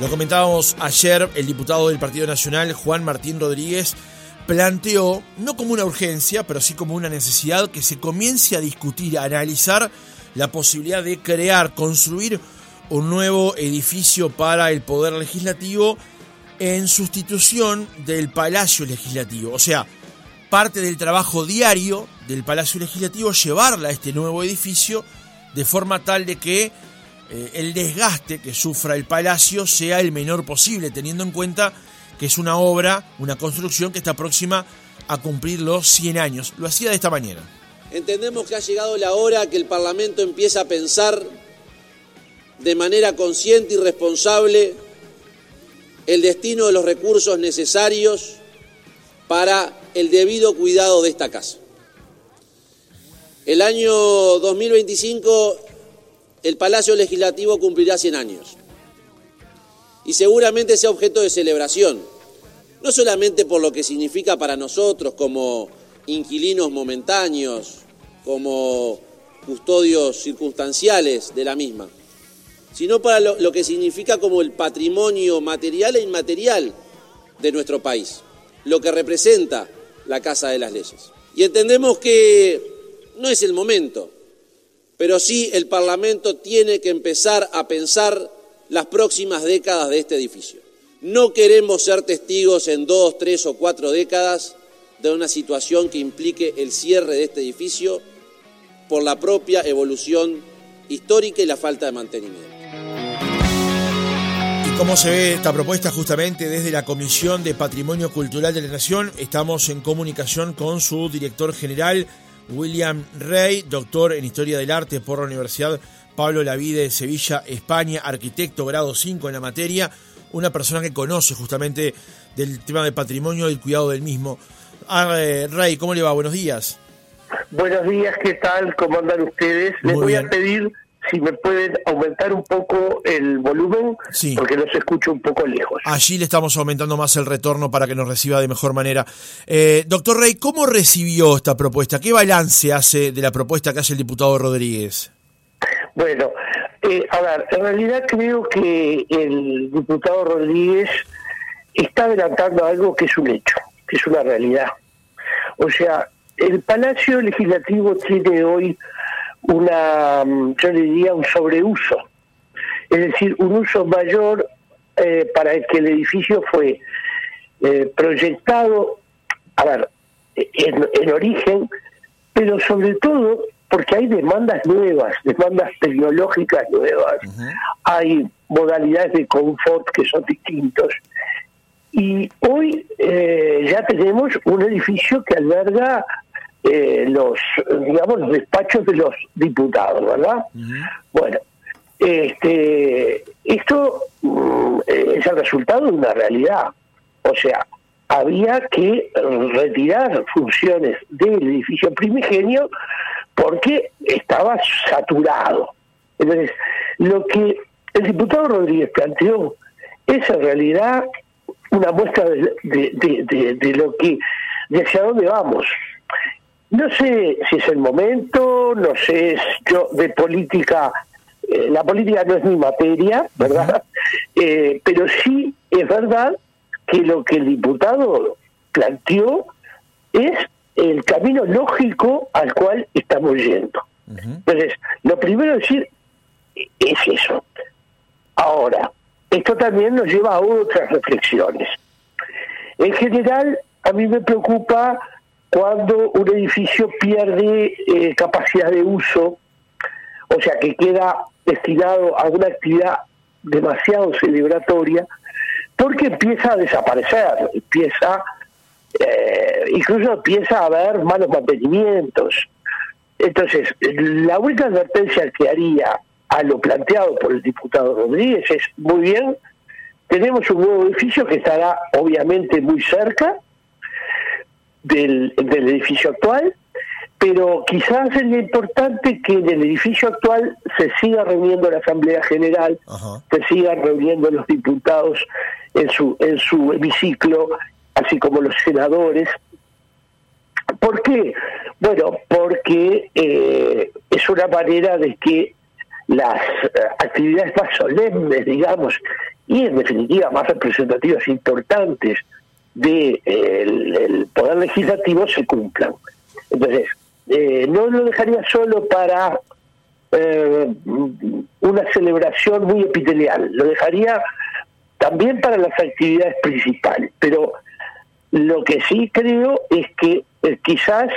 Lo comentábamos ayer, el diputado del Partido Nacional, Juan Martín Rodríguez, planteó, no como una urgencia, pero sí como una necesidad, que se comience a discutir, a analizar la posibilidad de crear, construir un nuevo edificio para el Poder Legislativo en sustitución del Palacio Legislativo. O sea, parte del trabajo diario del Palacio Legislativo, llevarla a este nuevo edificio de forma tal de que eh, el desgaste que sufra el palacio sea el menor posible, teniendo en cuenta que es una obra, una construcción que está próxima a cumplir los 100 años. Lo hacía de esta manera. Entendemos que ha llegado la hora que el Parlamento empiece a pensar de manera consciente y responsable el destino de los recursos necesarios para el debido cuidado de esta casa. El año 2025 el Palacio Legislativo cumplirá 100 años. Y seguramente sea objeto de celebración, no solamente por lo que significa para nosotros como inquilinos momentáneos, como custodios circunstanciales de la misma, sino para lo, que significa como el patrimonio material e inmaterial de nuestro país, lo que representa la Casa de las Leyes. Y entendemos que no es el momento pero sí el Parlamento tiene que empezar a pensar las próximas décadas de este edificio. No queremos ser testigos en dos, tres o cuatro décadas de una situación que implique el cierre de este edificio por la propia evolución histórica y la falta de mantenimiento. ¿Y cómo se ve esta propuesta justamente desde la Comisión de Patrimonio Cultural de la Nación? Estamos en comunicación con su director general, William Rey, doctor en Historia del Arte por la Universidad Pablo Lavide de Sevilla, España, arquitecto grado 5 en la materia, una persona que conoce justamente del tema del patrimonio y el cuidado del mismo. Ah, eh, Rey, ¿cómo le va? Buenos días. Buenos días, ¿qué tal? ¿Cómo andan ustedes? Les voy a pedir si me pueden aumentar un poco el volumen, porque los escucho un poco lejos. Allí le estamos aumentando más el retorno para que nos reciba de mejor manera. Eh, doctor Rey, ¿cómo recibió esta propuesta? ¿Qué balance hace de la propuesta que hace el diputado Rodríguez? Bueno, eh, a ver, en realidad creo que el diputado Rodríguez está adelantando algo que es un hecho, que es una realidad. O sea, el Palacio Legislativo tiene hoy una, mm, yo diría, un sobreuso, es decir, un uso mayor eh, para el que el edificio fue eh, proyectado, a ver, en, origen, pero sobre todo porque hay demandas nuevas, demandas tecnológicas nuevas, hay modalidades de confort que son distintos. Y hoy eh, ya tenemos un edificio que alberga eh, los, digamos, los despachos de los diputados, ¿verdad? Bueno, este, esto mm, es el resultado de una realidad. O sea, había que retirar funciones del edificio primigenio porque estaba saturado. Entonces, lo que el diputado Rodríguez planteó es en realidad una muestra de, de, de lo que, de hacia dónde vamos. No sé si es el momento, no sé, yo de política, eh, la política no es mi materia, ¿verdad? Eh, pero sí es verdad que lo que el diputado planteó es el camino lógico al cual estamos yendo. Entonces, lo primero decir es eso. Ahora, esto también nos lleva a otras reflexiones. En general, a mí me preocupa cuando un edificio pierde eh, capacidad de uso, o sea que queda destinado a una actividad demasiado celebratoria, porque empieza a desaparecer, empieza, eh, incluso empieza a haber malos mantenimientos. Entonces, la única advertencia que haría a lo planteado por el diputado Rodríguez es, muy bien, tenemos un nuevo edificio que estará obviamente muy cerca, del, edificio actual, pero quizás sería importante que en el edificio actual se siga reuniendo la Asamblea General, se sigan reuniendo los diputados en su, en su hemiciclo, así como los senadores. ¿Por qué? Bueno, porque eh, es una manera de que las eh, actividades más solemnes, digamos, y en definitiva más representativas importantes del de, poder legislativo se cumplan. Entonces, eh, no lo dejaría solo para eh, una celebración muy epitelial, lo dejaría también para las actividades principales, pero lo que sí creo es que eh, quizás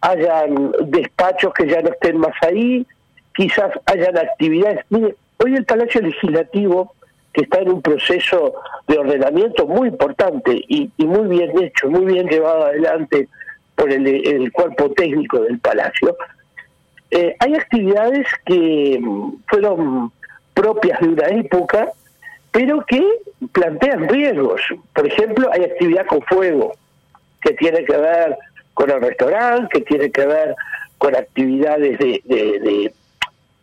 hayan despachos que ya no estén más ahí, quizás hayan actividades. Mire, hoy el Palacio Legislativo, que está en un proceso de ordenamiento muy importante y, muy bien hecho, muy bien llevado adelante por el, cuerpo técnico del Palacio, eh, hay actividades que mm, fueron propias de una época, pero que plantean riesgos. Por ejemplo, hay actividad con fuego, que tiene que ver con el restaurante, que tiene que ver con actividades de,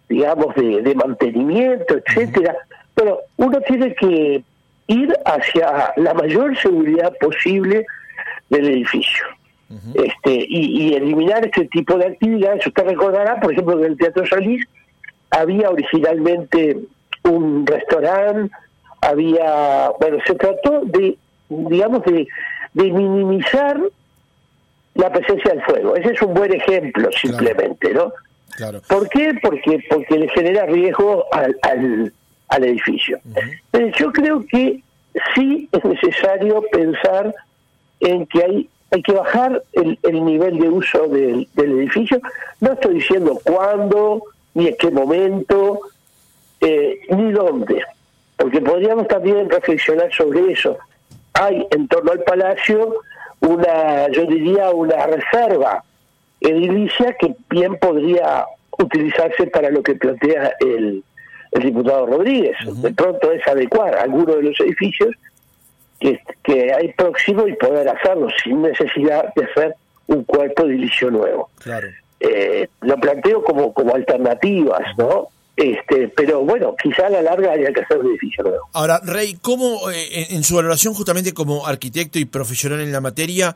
digamos, de, mantenimiento, etcétera. Pero uno tiene que ir hacia la mayor seguridad posible del edificio. este y, eliminar este tipo de actividades. Usted recordará, por ejemplo, que en el Teatro Solís había originalmente un restaurante, había, bueno, se trató de, digamos, de, de minimizar la presencia del fuego. Ese es un buen ejemplo, simplemente, ¿no? Claro. ¿Por qué? Porque, porque le genera riesgo al, al, edificio. yo creo que sí es necesario pensar en que hay hay que bajar el, el nivel de uso del, del, edificio. No estoy diciendo cuándo, ni en qué momento, eh, ni dónde porque podríamos también reflexionar sobre eso. Hay en torno al palacio una, yo diría, una reserva edilicia que bien podría utilizarse para lo que plantea el, el diputado Rodríguez. De pronto es adecuar algunos de los edificios que, que hay próximo y poder hacerlo sin necesidad de hacer un cuerpo edilicio nuevo. Claro. Eh, lo planteo como, como alternativas, ¿no? Este, pero bueno, quizá a la larga haya que hacer un edificio nuevo. Ahora, Rey, ¿cómo, eh, en su valoración justamente como arquitecto y profesional en la materia,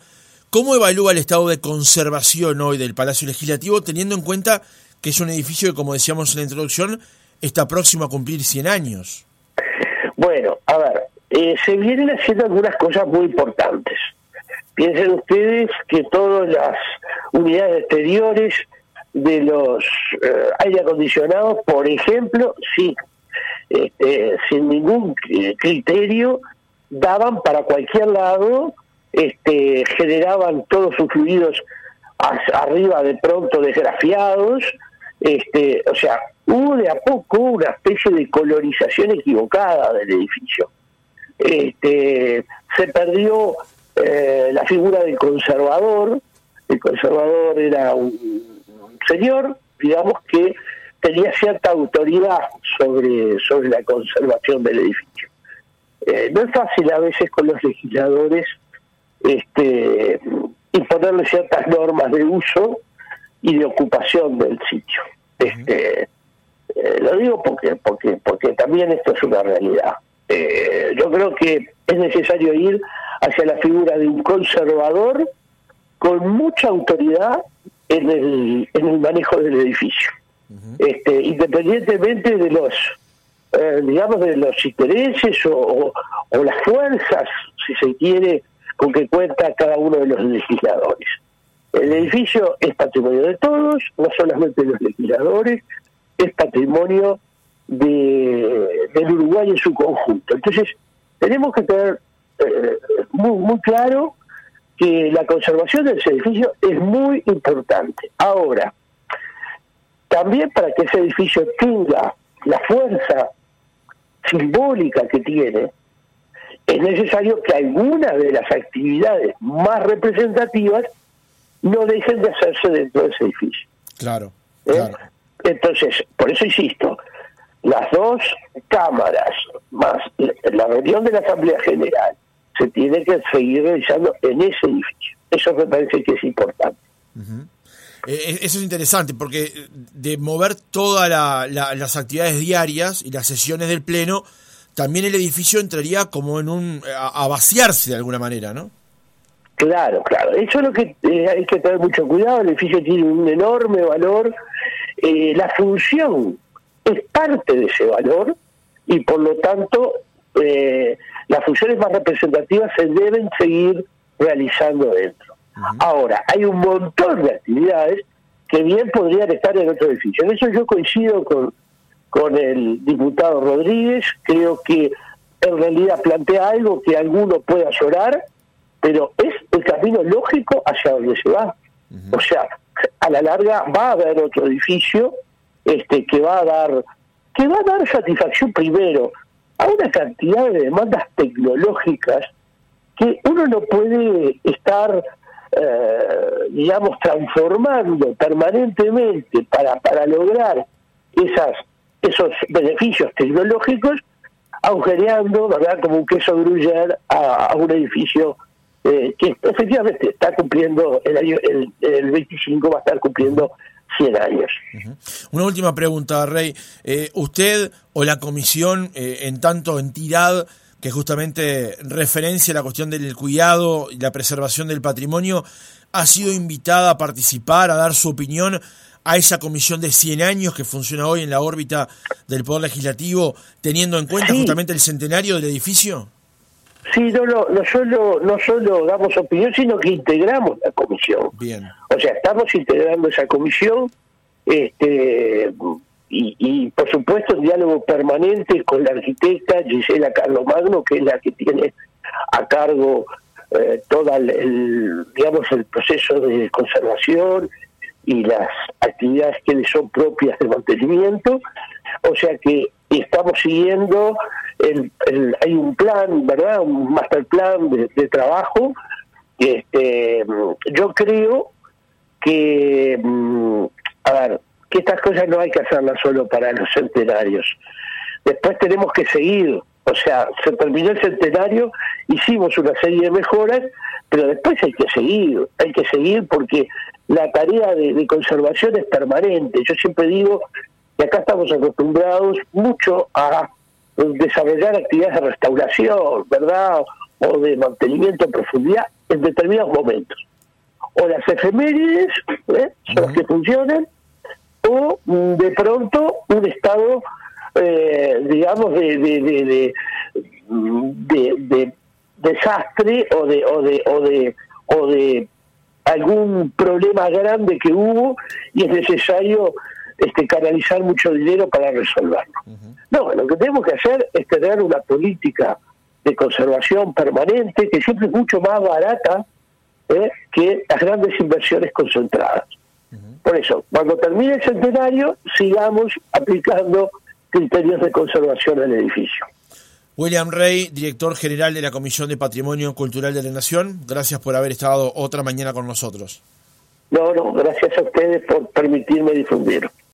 cómo evalúa el estado de conservación hoy del Palacio Legislativo, teniendo en cuenta que es un edificio que, como decíamos en la introducción, está próximo a cumplir 100 años? Bueno, a ver, eh, se vienen haciendo algunas cosas muy importantes. Piensen ustedes que todas las unidades exteriores de los eh, aire acondicionados, por ejemplo, sí, este, sin ningún criterio, daban para cualquier lado, este, generaban todos sus fluidos arriba de pronto desgrafiados, este, o sea, hubo de a poco una especie de colorización equivocada del edificio. Este, se perdió eh, la figura del conservador, el conservador era un señor, digamos que tenía cierta autoridad sobre, sobre la conservación del edificio. Eh, no es fácil a veces con los legisladores este, imponerle ciertas normas de uso y de ocupación del sitio. Este, eh, lo digo porque, porque, porque también esto es una realidad. Eh, yo creo que es necesario ir hacia la figura de un conservador con mucha autoridad en el, en el manejo del edificio. este, independientemente de los, eh, digamos, de los intereses o, o, las fuerzas, si se quiere, con que cuenta cada uno de los legisladores. El edificio es patrimonio de todos, no solamente de los legisladores, es patrimonio de, del Uruguay en su conjunto. Entonces, tenemos que tener eh, muy, muy claro que la conservación de ese edificio es muy importante. Ahora, también para que ese edificio tenga la fuerza simbólica que tiene, es necesario que algunas de las actividades más representativas no dejen de hacerse dentro de ese edificio. Claro, ¿Eh? claro. Entonces, por eso insisto, las dos cámaras más la reunión de la Asamblea General se tiene que seguir realizando en ese edificio. Eso me parece que es importante. Eh, eh, eso es interesante porque de mover todas las actividades diarias y las sesiones del Pleno, también el edificio entraría como en un... a, vaciarse de alguna manera, ¿no? Claro, claro. Eso es lo que eh, hay que tener mucho cuidado. El edificio tiene un enorme valor. la función es parte de ese valor y por lo tanto eh, las funciones más representativas se deben seguir realizando dentro. Ahora, hay un montón de actividades que bien podrían estar en otro edificio. En eso yo coincido con, con el diputado Rodríguez, creo que en realidad plantea algo que alguno pueda llorar, pero es el camino lógico hacia donde se va. O sea, a la larga va a haber otro edificio este que va a dar que va a dar satisfacción primero a una cantidad de demandas tecnológicas que uno no puede estar eh, digamos transformando permanentemente para para lograr esas esos beneficios tecnológicos agujereando verdad como un queso gruyer a un edificio eh, que efectivamente está cumpliendo el año el, el 25 va a estar cumpliendo 100 años. Una última pregunta, Rey. Eh, ¿Usted o la comisión, eh, en tanto entidad que justamente referencia la cuestión del cuidado y la preservación del patrimonio, ha sido invitada a participar, a dar su opinión a esa comisión de 100 años que funciona hoy en la órbita del Poder Legislativo, teniendo en cuenta justamente el centenario del edificio? Sí, no, no, no, solo, no solo damos opinión, sino que integramos la comisión. Bien. O sea, estamos integrando esa comisión este, y, y por supuesto, el diálogo permanente con la arquitecta Gisela Carlomagno, que es la que tiene a cargo eh, todo el, digamos, el proceso de conservación y las actividades que le son propias de mantenimiento. O sea que estamos siguiendo hay un plan, ¿verdad? Un master plan de, trabajo. Este, yo creo que, mm, a ver, que estas cosas no hay que hacerlas solo para los centenarios. Después tenemos que seguir, o sea, se terminó el centenario, hicimos una serie de mejoras, pero después hay que seguir, hay que seguir porque la tarea de conservación es permanente. Yo siempre digo que acá estamos acostumbrados mucho a desarrollar actividades de restauración, ¿verdad? O de mantenimiento en profundidad en determinados momentos. O las efemérides ¿eh? son las que funcionan, o mm, de pronto un estado, eh, digamos, de, de, de, desastre o de, o de, o de, o de algún problema grande que hubo y es necesario este, canalizar mucho dinero para resolverlo. No, lo que tenemos que hacer es tener una política de conservación permanente que siempre es mucho más barata ¿eh? que las grandes inversiones concentradas. Por eso, cuando termine el centenario, sigamos aplicando criterios de conservación del edificio. William Rey, director general de la Comisión de Patrimonio Cultural de la Nación, gracias por haber estado otra mañana con nosotros. No, no, gracias a ustedes por permitirme difundir.